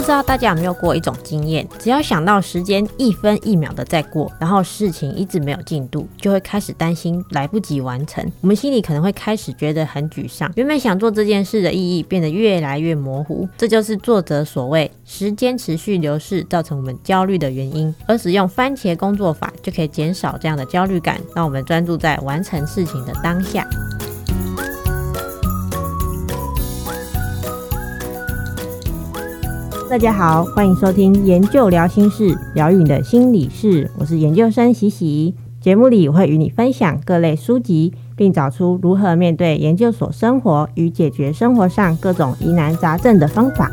不知道大家有没有过一种经验，只要想到时间一分一秒的在过，然后事情一直没有进度，就会开始担心来不及完成。我们心里可能会开始觉得很沮丧，原本想做这件事的意义变得越来越模糊。这就是作者所谓时间持续流逝造成我们焦虑的原因。而使用番茄工作法就可以减少这样的焦虑感，让我们专注在完成事情的当下。大家好，欢迎收听研究聊心室，疗愈你的心理事。我是研究生喜喜。节目里我会与你分享各类书籍，并找出如何面对研究所生活与解决生活上各种疑难杂症的方法。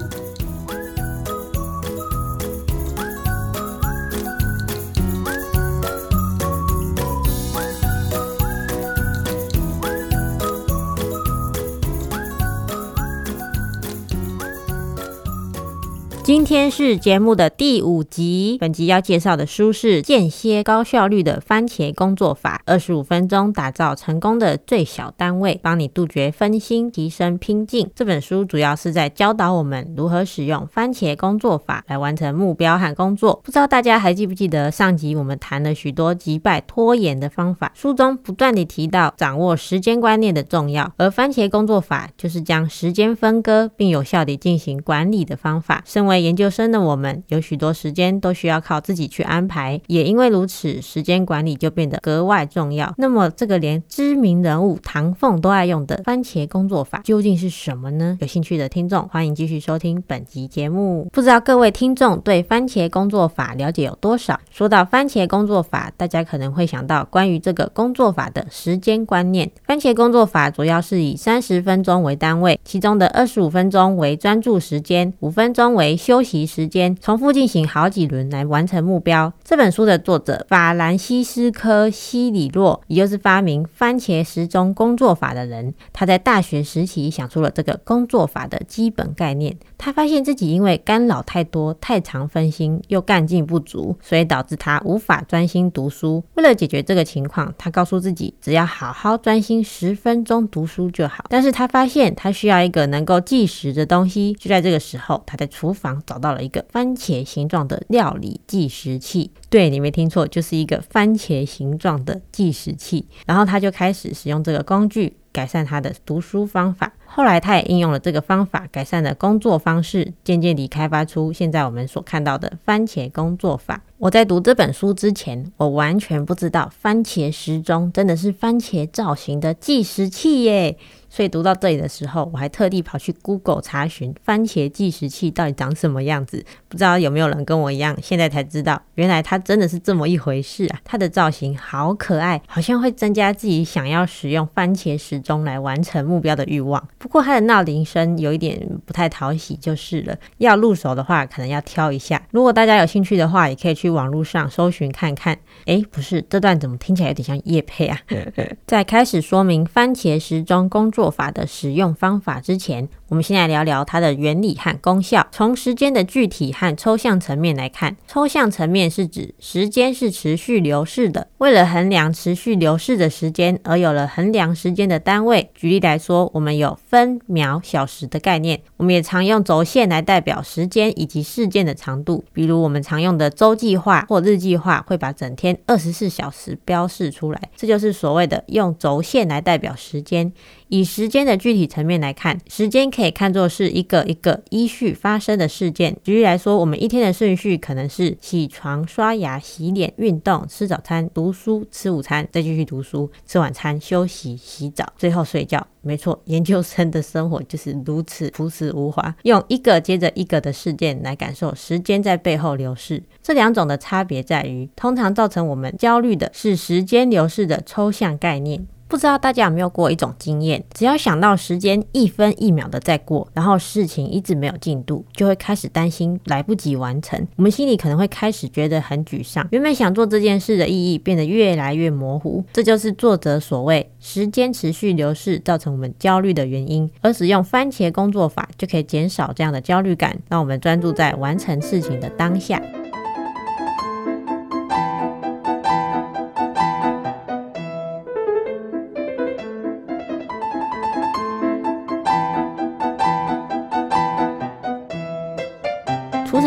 天是节目的第五集，本集要介绍的书是《间歇高效率的番茄工作法》，二十五分钟打造成功的最小单位，帮你杜绝分心，提升拼劲。这本书主要是在教导我们如何使用番茄工作法来完成目标和工作。不知道大家还记不记得上集我们谈了许多击败拖延的方法，书中不断地提到掌握时间观念的重要，而番茄工作法就是将时间分割并有效地进行管理的方法。身为研究生的我们有许多时间都需要靠自己去安排，也因为如此，时间管理就变得格外重要。那么，这个连知名人物唐凤都爱用的番茄工作法究竟是什么呢？有兴趣的听众欢迎继续收听本集节目。不知道各位听众对番茄工作法了解有多少？说到番茄工作法，大家可能会想到关于这个工作法的时间观念。番茄工作法主要是以三十分钟为单位，其中的二十五分钟为专注时间，五分钟为休息时间，重复进行好几轮来完成目标。这本书的作者法兰西斯科·西里洛，也就是发明番茄时钟工作法的人，他在大学时期想出了这个工作法的基本概念。他发现自己因为干扰太多、太常分心，又干劲不足，所以导致他无法专心读书。为了解决这个情况，他告诉自己，只要好好专心十分钟读书就好。但是他发现他需要一个能够计时的东西。就在这个时候，他在厨房找到了一个番茄形状的料理计时器，对，你没听错，就是一个番茄形状的计时器。然后他就开始使用这个工具，改善他的读书方法。后来他也应用了这个方法，改善了工作方式，渐渐地开发出现在我们所看到的番茄工作法。我在读这本书之前，我完全不知道番茄时钟真的是番茄造型的计时器耶。所以读到这里的时候，我还特地跑去 Google 查询番茄计时器到底长什么样子。不知道有没有人跟我一样，现在才知道，原来它真的是这么一回事啊！它的造型好可爱，好像会增加自己想要使用番茄时钟来完成目标的欲望。不过它的闹铃声有一点不太讨喜，就是了。要入手的话，可能要挑一下。如果大家有兴趣的话，也可以去网络上搜寻看看。诶，不是，这段怎么听起来有点像叶配啊？在开始说明番茄时钟工作法的使用方法之前，我们先来聊聊它的原理和功效。从时间的具体和抽象层面来看，抽象层面是指时间是持续流逝的，为了衡量持续流逝的时间，而有了衡量时间的单位。举例来说，我们有分、秒、小时的概念。我们也常用轴线来代表时间以及事件的长度，比如我们常用的周计划或日计划，会把整天二十四小时标示出来。这就是所谓的用轴线来代表时间。以时间的具体层面来看，时间可以看作是一个一个依序发生的事件。举例来说，我们一天的顺序可能是起床、刷牙、洗脸、运动、吃早餐、读书、吃午餐，再继续读书、吃晚餐、休息、洗澡，最后睡觉。没错，研究生的生活就是如此朴实无华，用一个接着一个的事件来感受时间在背后流逝。这两种的差别在于，通常造成我们焦虑的是时间流逝的抽象概念。不知道大家有没有过一种经验，只要想到时间一分一秒的在过，然后事情一直没有进度，就会开始担心来不及完成。我们心里可能会开始觉得很沮丧，原本想做这件事的意义变得越来越模糊。这就是作者所谓时间持续流逝造成我们焦虑的原因。而使用番茄工作法就可以减少这样的焦虑感，让我们专注在完成事情的当下。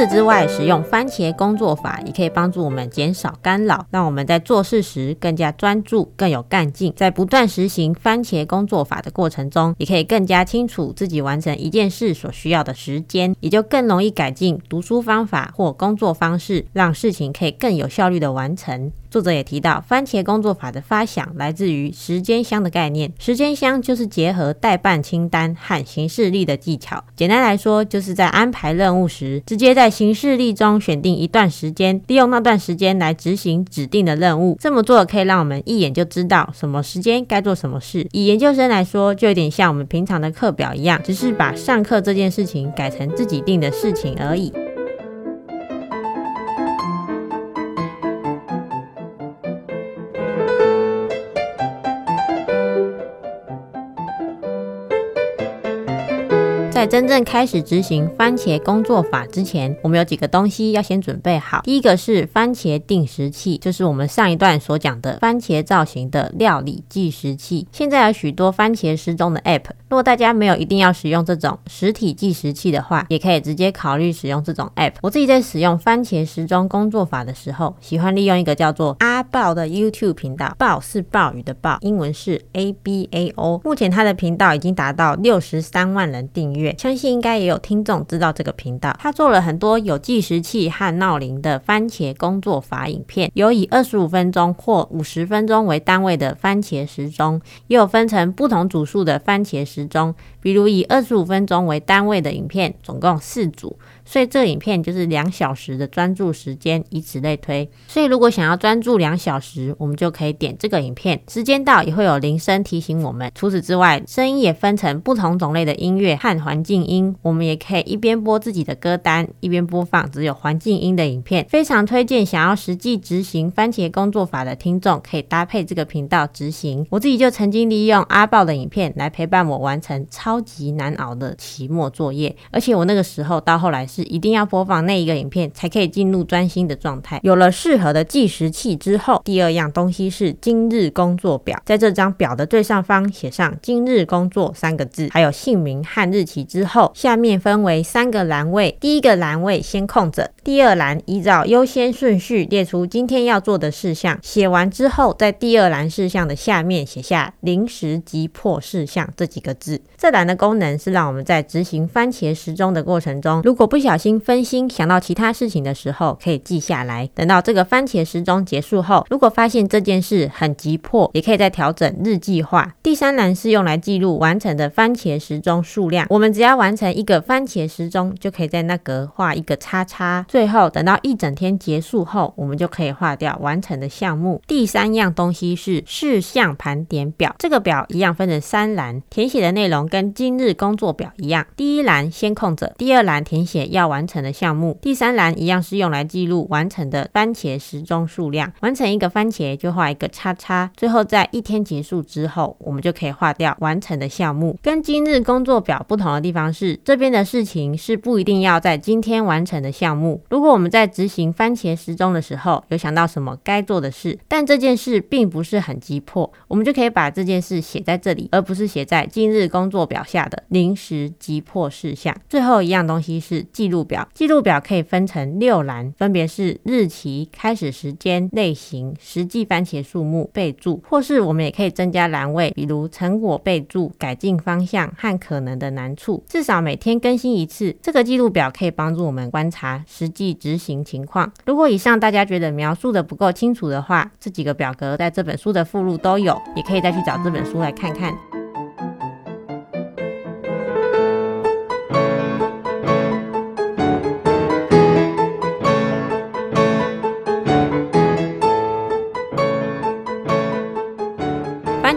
此之外，使用番茄工作法也可以帮助我们减少干扰，让我们在做事时更加专注、更有干劲。在不断实行番茄工作法的过程中，也可以更加清楚自己完成一件事所需要的时间，也就更容易改进读书方法或工作方式，让事情可以更有效率的完成。作者也提到，番茄工作法的发想来自于时间箱的概念。时间箱就是结合待办清单和行事历的技巧。简单来说，就是在安排任务时，直接在行事历中选定一段时间，利用那段时间来执行指定的任务。这么做可以让我们一眼就知道什么时间该做什么事。以研究生来说，就有点像我们平常的课表一样，只是把上课这件事情改成自己定的事情而已。在真正开始执行番茄工作法之前，我们有几个东西要先准备好。第一个是番茄定时器，就是我们上一段所讲的番茄造型的料理计时器。现在有许多番茄时钟的 App，如果大家没有一定要使用这种实体计时器的话，也可以直接考虑使用这种 App。我自己在使用番茄时钟工作法的时候，喜欢利用一个叫做阿爆的 YouTube 频道，爆是暴雨的暴，英文是 A B A O。目前他的频道已经达到六十三万人订阅。相信应该也有听众知道这个频道，他做了很多有计时器和闹铃的番茄工作法影片，有以二十五分钟或五十分钟为单位的番茄时钟，也有分成不同组数的番茄时钟，比如以二十五分钟为单位的影片，总共四组。所以这影片就是两小时的专注时间，以此类推。所以如果想要专注两小时，我们就可以点这个影片，时间到也会有铃声提醒我们。除此之外，声音也分成不同种类的音乐和环境音，我们也可以一边播自己的歌单，一边播放只有环境音的影片。非常推荐想要实际执行番茄工作法的听众，可以搭配这个频道执行。我自己就曾经利用阿豹的影片来陪伴我完成超超级难熬的期末作业，而且我那个时候到后来是。一定要播放那一个影片，才可以进入专心的状态。有了适合的计时器之后，第二样东西是今日工作表。在这张表的最上方写上“今日工作”三个字，还有姓名和日期之后，下面分为三个栏位。第一个栏位先空着，第二栏依照优先顺序列出今天要做的事项。写完之后，在第二栏事项的下面写下“临时急迫事项”这几个字。这栏栏的功能是让我们在执行番茄时钟的过程中，如果不小心分心想到其他事情的时候，可以记下来。等到这个番茄时钟结束后，如果发现这件事很急迫，也可以再调整日计划。第三栏是用来记录完成的番茄时钟数量。我们只要完成一个番茄时钟，就可以在那格画一个叉叉。最后等到一整天结束后，我们就可以划掉完成的项目。第三样东西是事项盘点表。这个表一样分成三栏，填写的内容跟今日工作表一样。第一栏先空着，第二栏填写要完。成的项目，第三栏一样是用来记录完成的番茄时钟数量。完成一个番茄就画一个叉叉。最后在一天结束之后，我们就可以划掉完成的项目。跟今日工作表不同的地方是，这边的事情是不一定要在今天完成的项目。如果我们在执行番茄时钟的时候，有想到什么该做的事，但这件事并不是很急迫，我们就可以把这件事写在这里，而不是写在今日工作表下的临时急迫事项。最后一样东西是记录表。记录表可以分成六栏，分别是日期、开始时间、类型、实际番茄数目、备注，或是我们也可以增加栏位，比如成果备注、改进方向和可能的难处。至少每天更新一次，这个记录表可以帮助我们观察实际执行情况。如果以上大家觉得描述的不够清楚的话，这几个表格在这本书的附录都有，也可以再去找这本书来看看。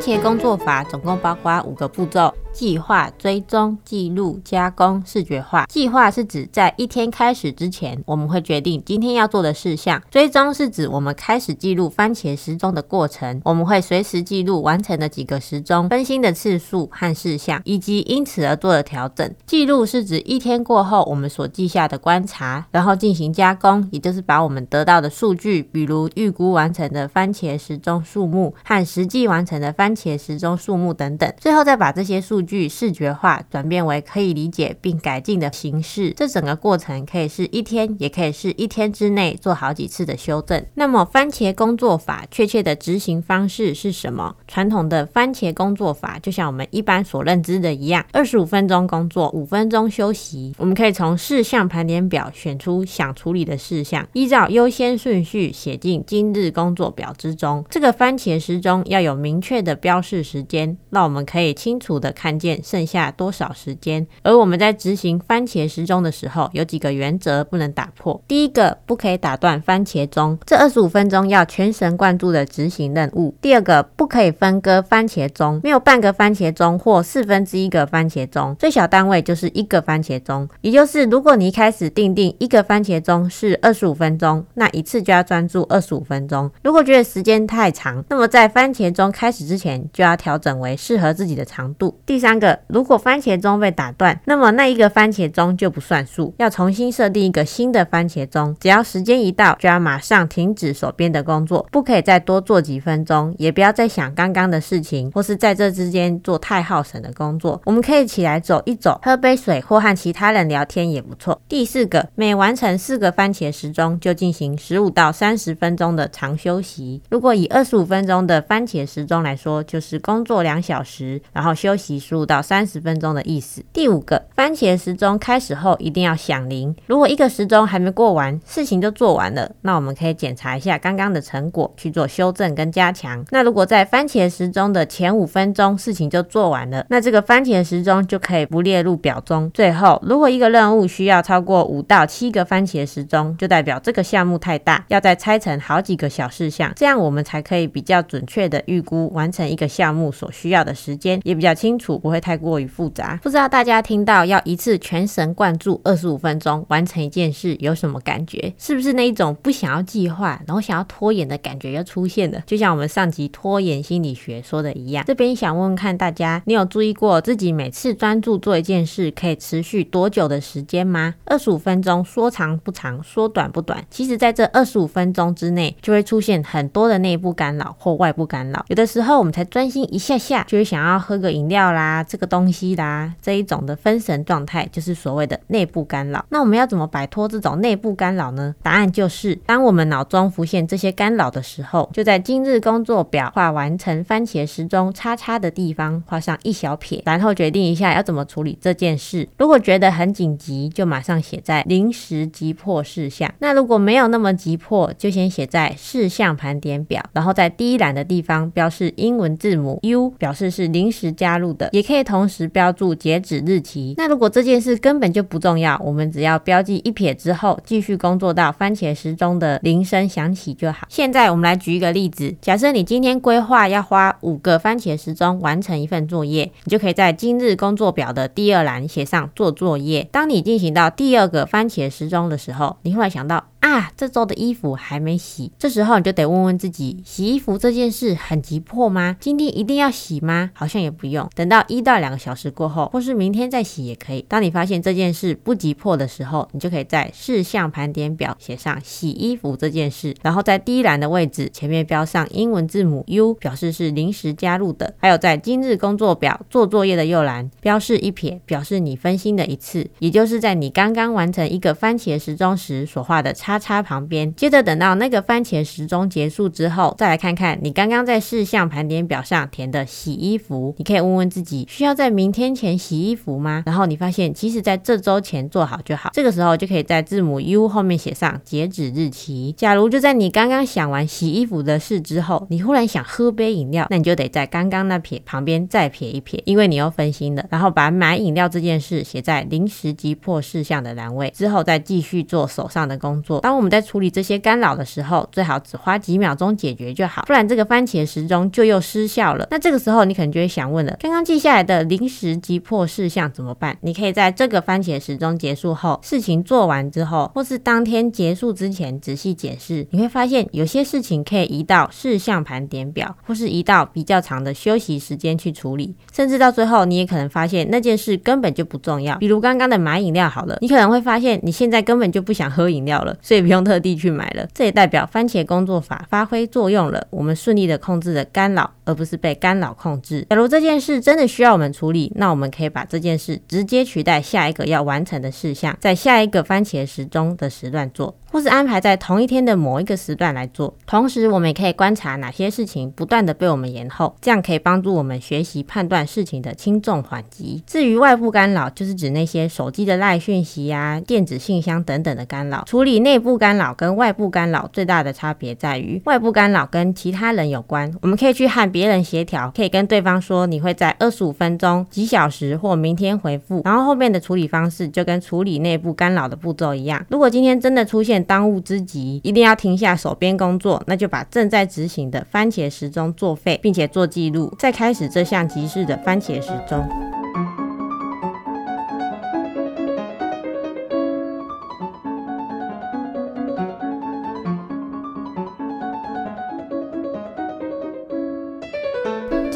番茄工作法总共包括五个步骤。计划、追踪、记录、加工、视觉化。计划是指在一天开始之前，我们会决定今天要做的事项。追踪是指我们开始记录番茄时钟的过程，我们会随时记录完成的几个时钟、更新的次数和事项，以及因此而做的调整。记录是指一天过后我们所记下的观察，然后进行加工，也就是把我们得到的数据，比如预估完成的番茄时钟数目和实际完成的番茄时钟数目等等，最后再把这些数据视觉化转变为可以理解并改进的形式。这整个过程可以是一天，也可以是一天之内做好几次的修正。那么番茄工作法确切的执行方式是什么？传统的番茄工作法就像我们一般所认知的一样，二十五分钟工作，五分钟休息。我们可以从事项盘点表选出想处理的事项，依照优先顺序写进今日工作表之中。这个番茄时钟要有明确的标示时间，让我们可以清楚的看见剩下多少时间。而我们在执行番茄时钟的时候，有几个原则不能打破。第一个，不可以打断番茄钟，这二十五分钟要全神贯注的执行任务。第二个，不可以分割番茄钟，没有半个番茄钟或四分之一个番茄钟，最小单位就是一个番茄钟。也就是，如果你一开始定定一个番茄钟是二十五分钟，那一次就要专注二十五分钟。如果觉得时间太长，那么在番茄钟开始之前就要调整为适合自己的长度。第三个，如果番茄钟被打断，那么那一个番茄钟就不算数，要重新设定一个新的番茄钟。只要时间一到，就要马上停止手边的工作，不可以再多做几分钟，也不要再想刚刚的事情，或是在这之间做太耗神的工作。我们可以起来走一走，喝杯水，或和其他人聊天也不错。第四个，每完成四个番茄时钟，就进行十五到三十分钟的长休息。如果以二十五分钟的番茄时钟来说，就是工作两小时，然后休息十五到三十分钟的意思。第五个，番茄时钟开始后一定要响铃。如果一个时钟还没过完，事情就做完了，那我们可以检查一下刚刚的成果，去做修正跟加强。那如果在番茄时钟的前五分钟事情就做完了，那这个番茄时钟就可以不列入表中。最后，如果一个任务需要超过五到七个番茄时钟，就代表这个项目太大，要再拆成好几个小事项，这样我们才可以比较准确的预估完成一个项目所需要的时间，也比较清楚，不会太过于复杂。不知道大家听到要一次全神贯注二十五分钟完成一件事有什么感觉？是不是那一种不想要计划，然后想要拖延的感觉又出现了？就像我们上集拖延心理学说的一样。这边想问问看大家，你有注意过自己每次专注做一件事可以持续多久的时间吗？二十五分钟说长不长，说短不短。其实，在这二十五分钟之内，就会出现很多的内部干扰或外部干扰。有的时候，我们才专心一下下，就会想要喝个饮料啦，啊这个东西啦，这一种的分神状态，就是所谓的内部干扰。那我们要怎么摆脱这种内部干扰呢？答案就是，当我们脑中浮现这些干扰的时候，就在今日工作表画完成番茄时钟叉叉的地方画上一小撇，然后决定一下要怎么处理这件事。如果觉得很紧急，就马上写在临时急迫事项。那如果没有那么急迫，就先写在事项盘点表，然后在第一栏的地方标示英文字母 U，表示是临时加入的，也可以同时标注截止日期。那如果这件事根本就不重要，我们只要标记一撇之后，继续工作到番茄时钟的铃声响起就好。现在我们来举一个例子，假设你今天规划要花五个番茄时钟完成一份作业，你就可以在今日工作表的第二栏写上做作业。当你进行到第二个番茄时钟的时候，你会想到。啊，这周的衣服还没洗，这时候你就得问问自己，洗衣服这件事很急迫吗？今天一定要洗吗？好像也不用，等到一到两个小时过后，或是明天再洗也可以。当你发现这件事不急迫的时候，你就可以在事项盘点表写上洗衣服这件事，然后在第一栏的位置前面标上英文字母 U，表示是临时加入的。还有在今日工作表做作业的右栏标示一撇，表示你分心的一次，也就是在你刚刚完成一个番茄时钟时所画的叉。叉叉旁边，接着等到那个番茄时钟结束之后，再来看看你刚刚在事项盘点表上填的洗衣服，你可以问问自己，需要在明天前洗衣服吗？然后你发现，其实在这周前做好就好。这个时候就可以在字母 U 后面写上截止日期。假如就在你刚刚想完洗衣服的事之后，你忽然想喝杯饮料，那你就得在刚刚那撇旁边再撇一撇，因为你又分心了。然后把买饮料这件事写在临时急迫事项的栏位，之后再继续做手上的工作。当我们在处理这些干扰的时候，最好只花几秒钟解决就好，不然这个番茄时钟就又失效了。那这个时候你可能就会想问了：刚刚记下来的临时急迫事项怎么办？你可以在这个番茄时钟结束后，事情做完之后，或是当天结束之前仔细解释，你会发现有些事情可以移到事项盘点表，或是移到比较长的休息时间去处理，甚至到最后你也可能发现那件事根本就不重要。比如刚刚的买饮料好了，你可能会发现你现在根本就不想喝饮料了，所以不用特地去买了。这也代表番茄工作法发挥作用了，我们顺利的控制了干扰，而不是被干扰控制。假如这件事真的需要我们处理，那我们可以把这件事直接取代下一个要完成的事项，在下一个番茄时钟的时段做。或是安排在同一天的某一个时段来做，同时我们也可以观察哪些事情不断的被我们延后，这样可以帮助我们学习判断事情的轻重缓急。至于外部干扰，就是指那些手机的赖讯息呀、电子信箱等等的干扰。处理内部干扰跟外部干扰最大的差别在于，外部干扰跟其他人有关，我们可以去和别人协调，可以跟对方说你会在二十五分钟、几小时或明天回复，然后后面的处理方式就跟处理内部干扰的步骤一样。如果今天真的出现当务之急，一定要停下手边工作，那就把正在执行的番茄时钟作废，并且做记录，再开始这项急事的番茄时钟。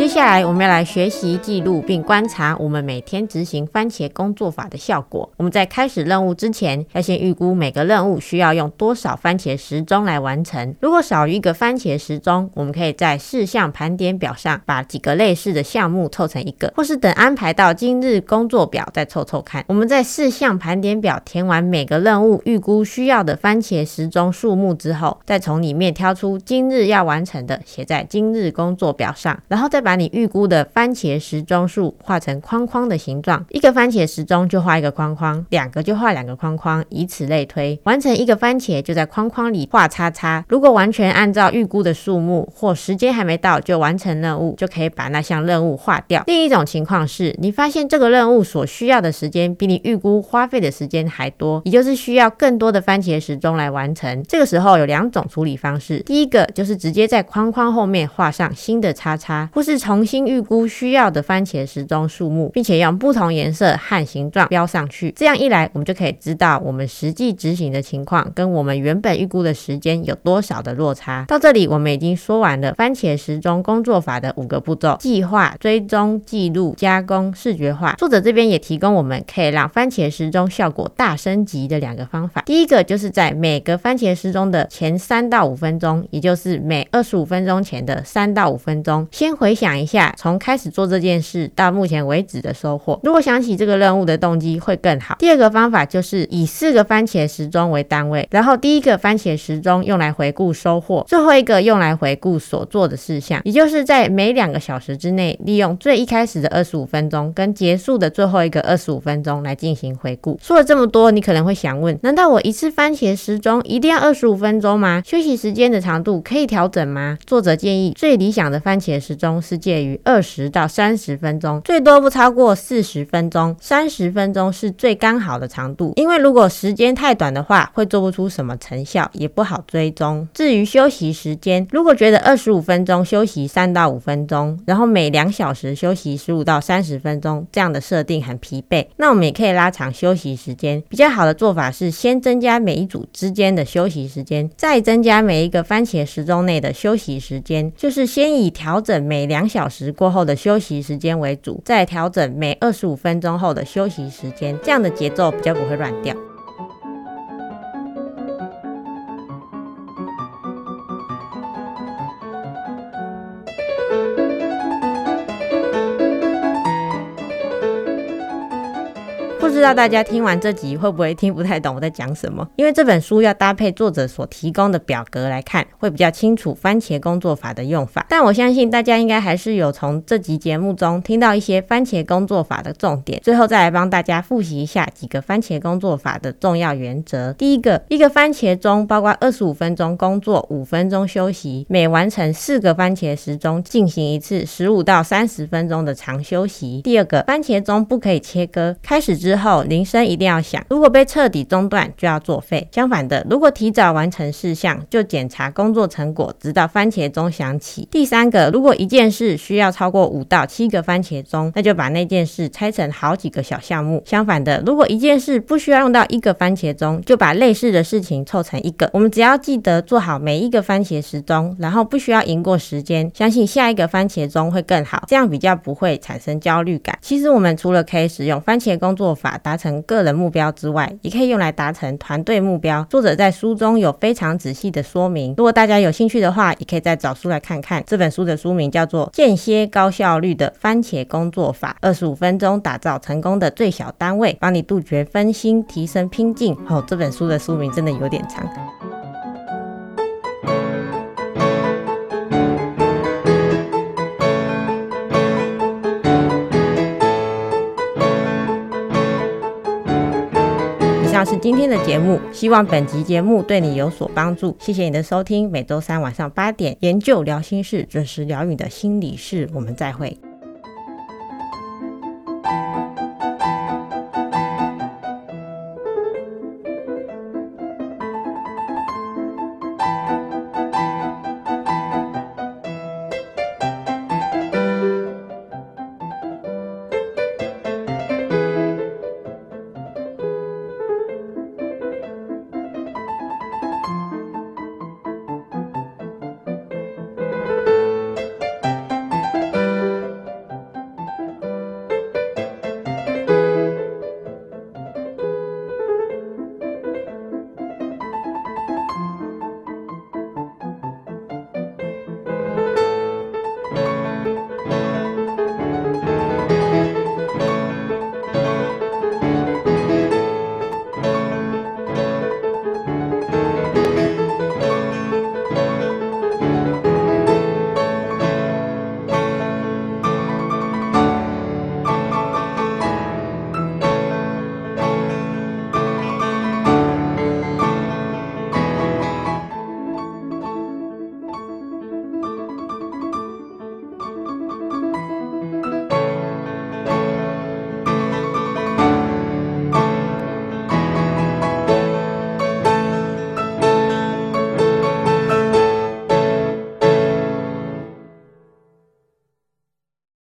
接下来，我们要来学习记录并观察我们每天执行番茄工作法的效果。我们在开始任务之前，要先预估每个任务需要用多少番茄时钟来完成。如果少于一个番茄时钟，我们可以在事项盘点表上把几个类似的项目凑成一个，或是等安排到今日工作表再凑凑看。我们在事项盘点表填完每个任务预估需要的番茄时钟数目之后，再从里面挑出今日要完成的，写在今日工作表上，然后再把你预估的番茄时钟数画成框框的形状，一个番茄时钟就画一个框框，两个就画两个框框，以此类推。完成一个番茄就在框框里画叉叉。如果完全按照预估的数目或时间还没到就完成任务，就可以把那项任务划掉。另一种情况是你发现这个任务所需要的时间比你预估花费的时间还多，也就是需要更多的番茄时钟来完成。这个时候有两种处理方式，第一个就是直接在框框后面画上新的叉叉，或是重新预估需要的番茄时钟数目，并且用不同颜色和形状标上去。这样一来，我们就可以知道我们实际执行的情况跟我们原本预估的时间有多少的落差。到这里，我们已经说完了番茄时钟工作法的五个步骤：计划、追踪、记录、加工、视觉化。作者这边也提供我们可以让番茄时钟效果大升级的两个方法。第一个就是在每个番茄时钟的前三到五分钟，也就是每二十五分钟前的三到五分钟，先回想一下。从开始做这件事到目前为止的收获，如果想起这个任务的动机会更好。第二个方法就是以四个番茄时钟为单位，然后第一个番茄时钟用来回顾收获，最后一个用来回顾所做的事项，也就是在每两个小时之内，利用最一开始的二十五分钟跟结束的最后一个二十五分钟来进行回顾。说了这么多，你可能会想问：难道我一次番茄时钟一定要二十五分钟吗？休息时间的长度可以调整吗？作者建议最理想的番茄时钟是介于二十到三十分钟，最多不超过四十分钟。三十分钟是最刚好的长度，因为如果时间太短的话，会做不出什么成效，也不好追踪。至于休息时间，如果觉得二十五分钟休息三到五分钟，然后每两小时休息十五到三十分钟，这样的设定很疲惫，那我们也可以拉长休息时间。比较好的做法是先增加每一组之间的休息时间，再增加每一个番茄时钟内的休息时间，就是先以调整每两小时过后的休息时间为主，再调整每二十五分钟后的休息时间，这样的节奏比较不会乱掉。不知道大家听完这集会不会听不太懂我在讲什么？因为这本书要搭配作者所提供的表格来看，会比较清楚番茄工作法的用法。但我相信大家应该还是有从这集节目中听到一些番茄工作法的重点。最后再来帮大家复习一下几个番茄工作法的重要原则。第一个，一个番茄钟包括二十五分钟工作，五分钟休息，每完成四个番茄时钟进行一次十五到三十分钟的长休息。第二个，番茄钟不可以切割，开始之后。铃声一定要响，如果被彻底中断，就要作废。相反的，如果提早完成事项，就检查工作成果，直到番茄钟响起。第三个，如果一件事需要超过五到七个番茄钟，那就把那件事拆成好几个小项目。相反的，如果一件事不需要用到一个番茄钟，就把类似的事情凑成一个。我们只要记得做好每一个番茄时钟，然后不需要赢过时间，相信下一个番茄钟会更好，这样比较不会产生焦虑感。其实我们除了可以使用番茄工作法。达成个人目标之外，也可以用来达成团队目标。作者在书中有非常仔细的说明，如果大家有兴趣的话，也可以再找书来看看。这本书的书名叫做《间歇高效率的番茄工作法》，二十五分钟打造成功的最小单位，帮你杜绝分心，提升拼劲。哦，这本书的书名真的有点长。上是今天的节目，希望本集节目对你有所帮助。谢谢你的收听，每周三晚上八点，研究聊心事，准时聊你的心理事，我们再会。